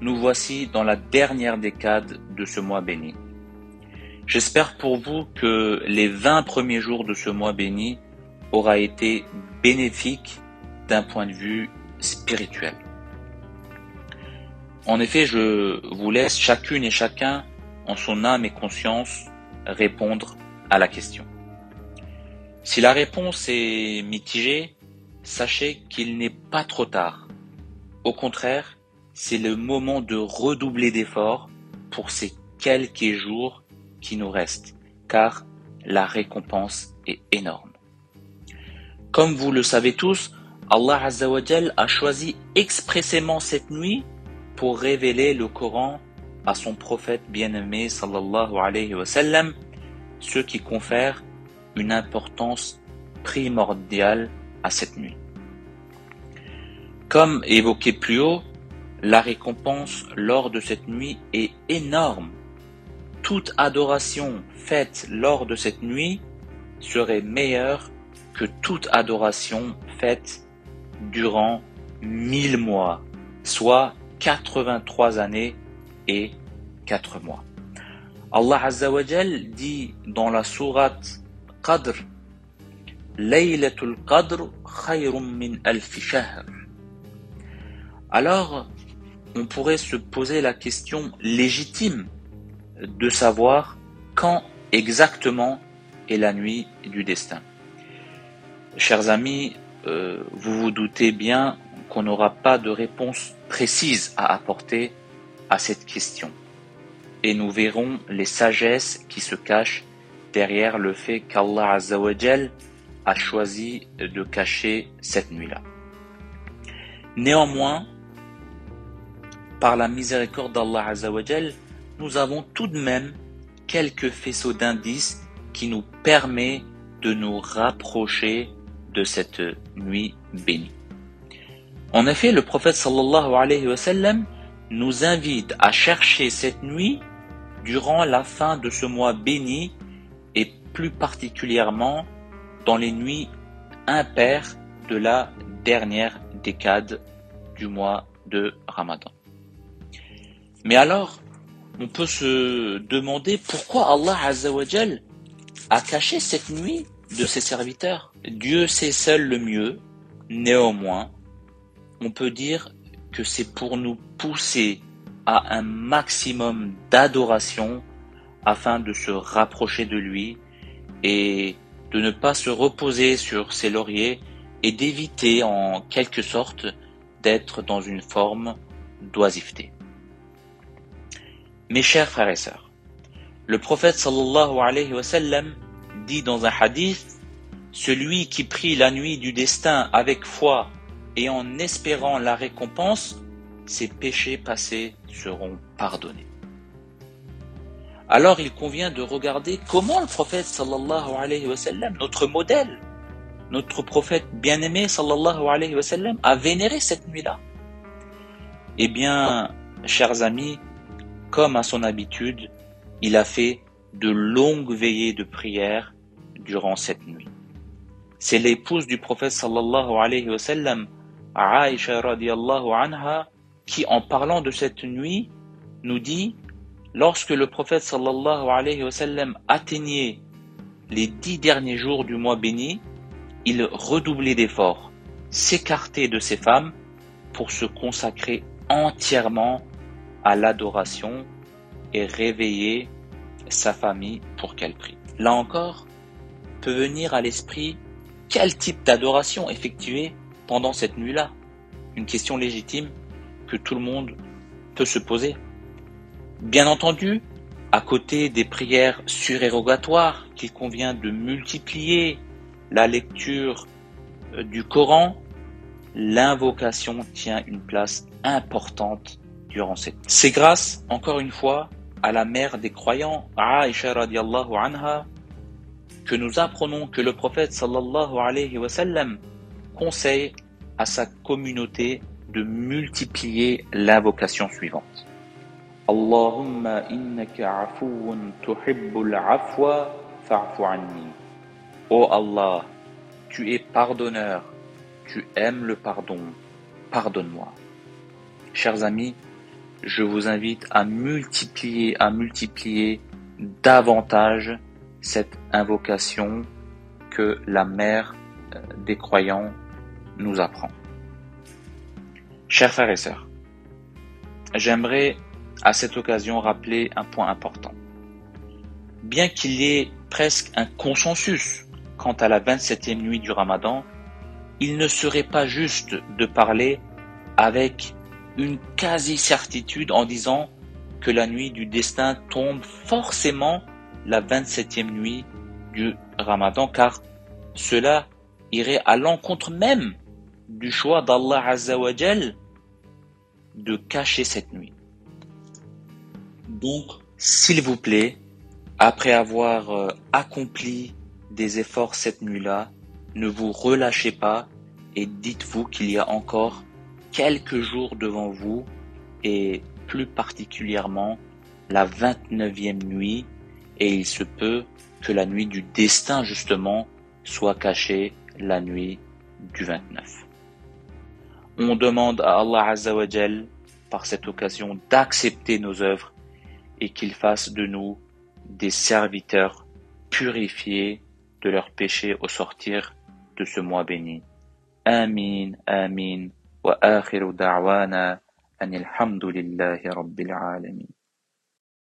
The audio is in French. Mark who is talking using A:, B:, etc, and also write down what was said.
A: Nous voici dans la dernière décade de ce mois béni. J'espère pour vous que les 20 premiers jours de ce mois béni aura été bénéfique d'un point de vue spirituel. En effet, je vous laisse chacune et chacun, en son âme et conscience, répondre à la question. Si la réponse est mitigée, sachez qu'il n'est pas trop tard. Au contraire, c'est le moment de redoubler d'efforts pour ces quelques jours qui nous restent, car la récompense est énorme. Comme vous le savez tous, Allah Azzawajal a choisi expressément cette nuit pour révéler le Coran à son prophète bien-aimé sallallahu alayhi wa sallam, ce qui confère une importance primordiale à cette nuit. Comme évoqué plus haut, la récompense lors de cette nuit est énorme. Toute adoration faite lors de cette nuit serait meilleure que toute adoration faite durant mille mois, soit 83 années et 4 mois. Allah Azza wa dit dans la sourate Qadr Laylatul Qadr khayrun min alf shahr. Alors, on pourrait se poser la question légitime de savoir quand exactement est la nuit du destin. Chers amis, euh, vous vous doutez bien qu'on n'aura pas de réponse précise à apporter à cette question. Et nous verrons les sagesses qui se cachent derrière le fait qu'Allah Azzawajal a choisi de cacher cette nuit-là. Néanmoins, par la miséricorde d'Allah Azzawajal, nous avons tout de même quelques faisceaux d'indices qui nous permettent de nous rapprocher de cette nuit bénie. En effet, le prophète sallallahu alayhi wa sallam nous invite à chercher cette nuit durant la fin de ce mois béni et plus particulièrement dans les nuits impaires de la dernière décade du mois de Ramadan. Mais alors, on peut se demander pourquoi Allah a caché cette nuit de ses serviteurs. Dieu sait seul le mieux, néanmoins, on peut dire que c'est pour nous pousser à un maximum d'adoration afin de se rapprocher de lui et de ne pas se reposer sur ses lauriers et d'éviter en quelque sorte d'être dans une forme d'oisiveté. Mes chers frères et sœurs, le prophète sallallahu alayhi wa sallam dit dans un hadith Celui qui prie la nuit du destin avec foi et en espérant la récompense, ses péchés passés seront pardonnés. Alors il convient de regarder comment le prophète sallallahu alayhi wa sallam, notre modèle, notre prophète bien-aimé sallallahu alayhi wa sallam, a vénéré cette nuit-là. Eh bien, chers amis, comme à son habitude, il a fait de longues veillées de prière durant cette nuit. C'est l'épouse du prophète sallallahu alayhi wa sallam, Aisha anha, qui en parlant de cette nuit nous dit lorsque le prophète sallallahu alayhi wa atteignait les dix derniers jours du mois béni, il redoublait d'efforts, s'écartait de ses femmes pour se consacrer entièrement à l'adoration et réveiller sa famille pour qu'elle prie. Là encore, peut venir à l'esprit quel type d'adoration effectuer pendant cette nuit-là Une question légitime que tout le monde peut se poser. Bien entendu, à côté des prières surérogatoires qu'il convient de multiplier, la lecture euh, du Coran, l'invocation tient une place importante durant cette. C'est grâce, encore une fois, à la mère des croyants, Aisha radiallahu anha, que nous apprenons que le prophète sallallahu alayhi wa sallam conseille à sa communauté de multiplier l'invocation suivante. Allahumma innaka afuun tuhibbul afwa fa'fu anni. Oh Allah, tu es pardonneur, tu aimes le pardon, pardonne-moi. Chers amis, je vous invite à multiplier, à multiplier davantage cette invocation que la mère euh, des croyants nous apprend. Chers frères et sœurs, j'aimerais à cette occasion rappeler un point important. Bien qu'il y ait presque un consensus quant à la 27e nuit du Ramadan, il ne serait pas juste de parler avec une quasi-certitude en disant que la nuit du destin tombe forcément la 27e nuit du Ramadan, car cela irait à l'encontre même du choix d'Allah Azzawajal de cacher cette nuit. Donc, s'il vous plaît, après avoir euh, accompli des efforts cette nuit-là, ne vous relâchez pas et dites-vous qu'il y a encore quelques jours devant vous et plus particulièrement la 29e nuit et il se peut que la nuit du destin justement soit cachée la nuit du 29. On demande à Allah Azzawajal par cette occasion d'accepter nos œuvres et qu'il fasse de nous des serviteurs purifiés de leurs péchés au sortir de ce mois béni. Amin, amin. وآخر دعوانا أن الحمد لله رب العالمين.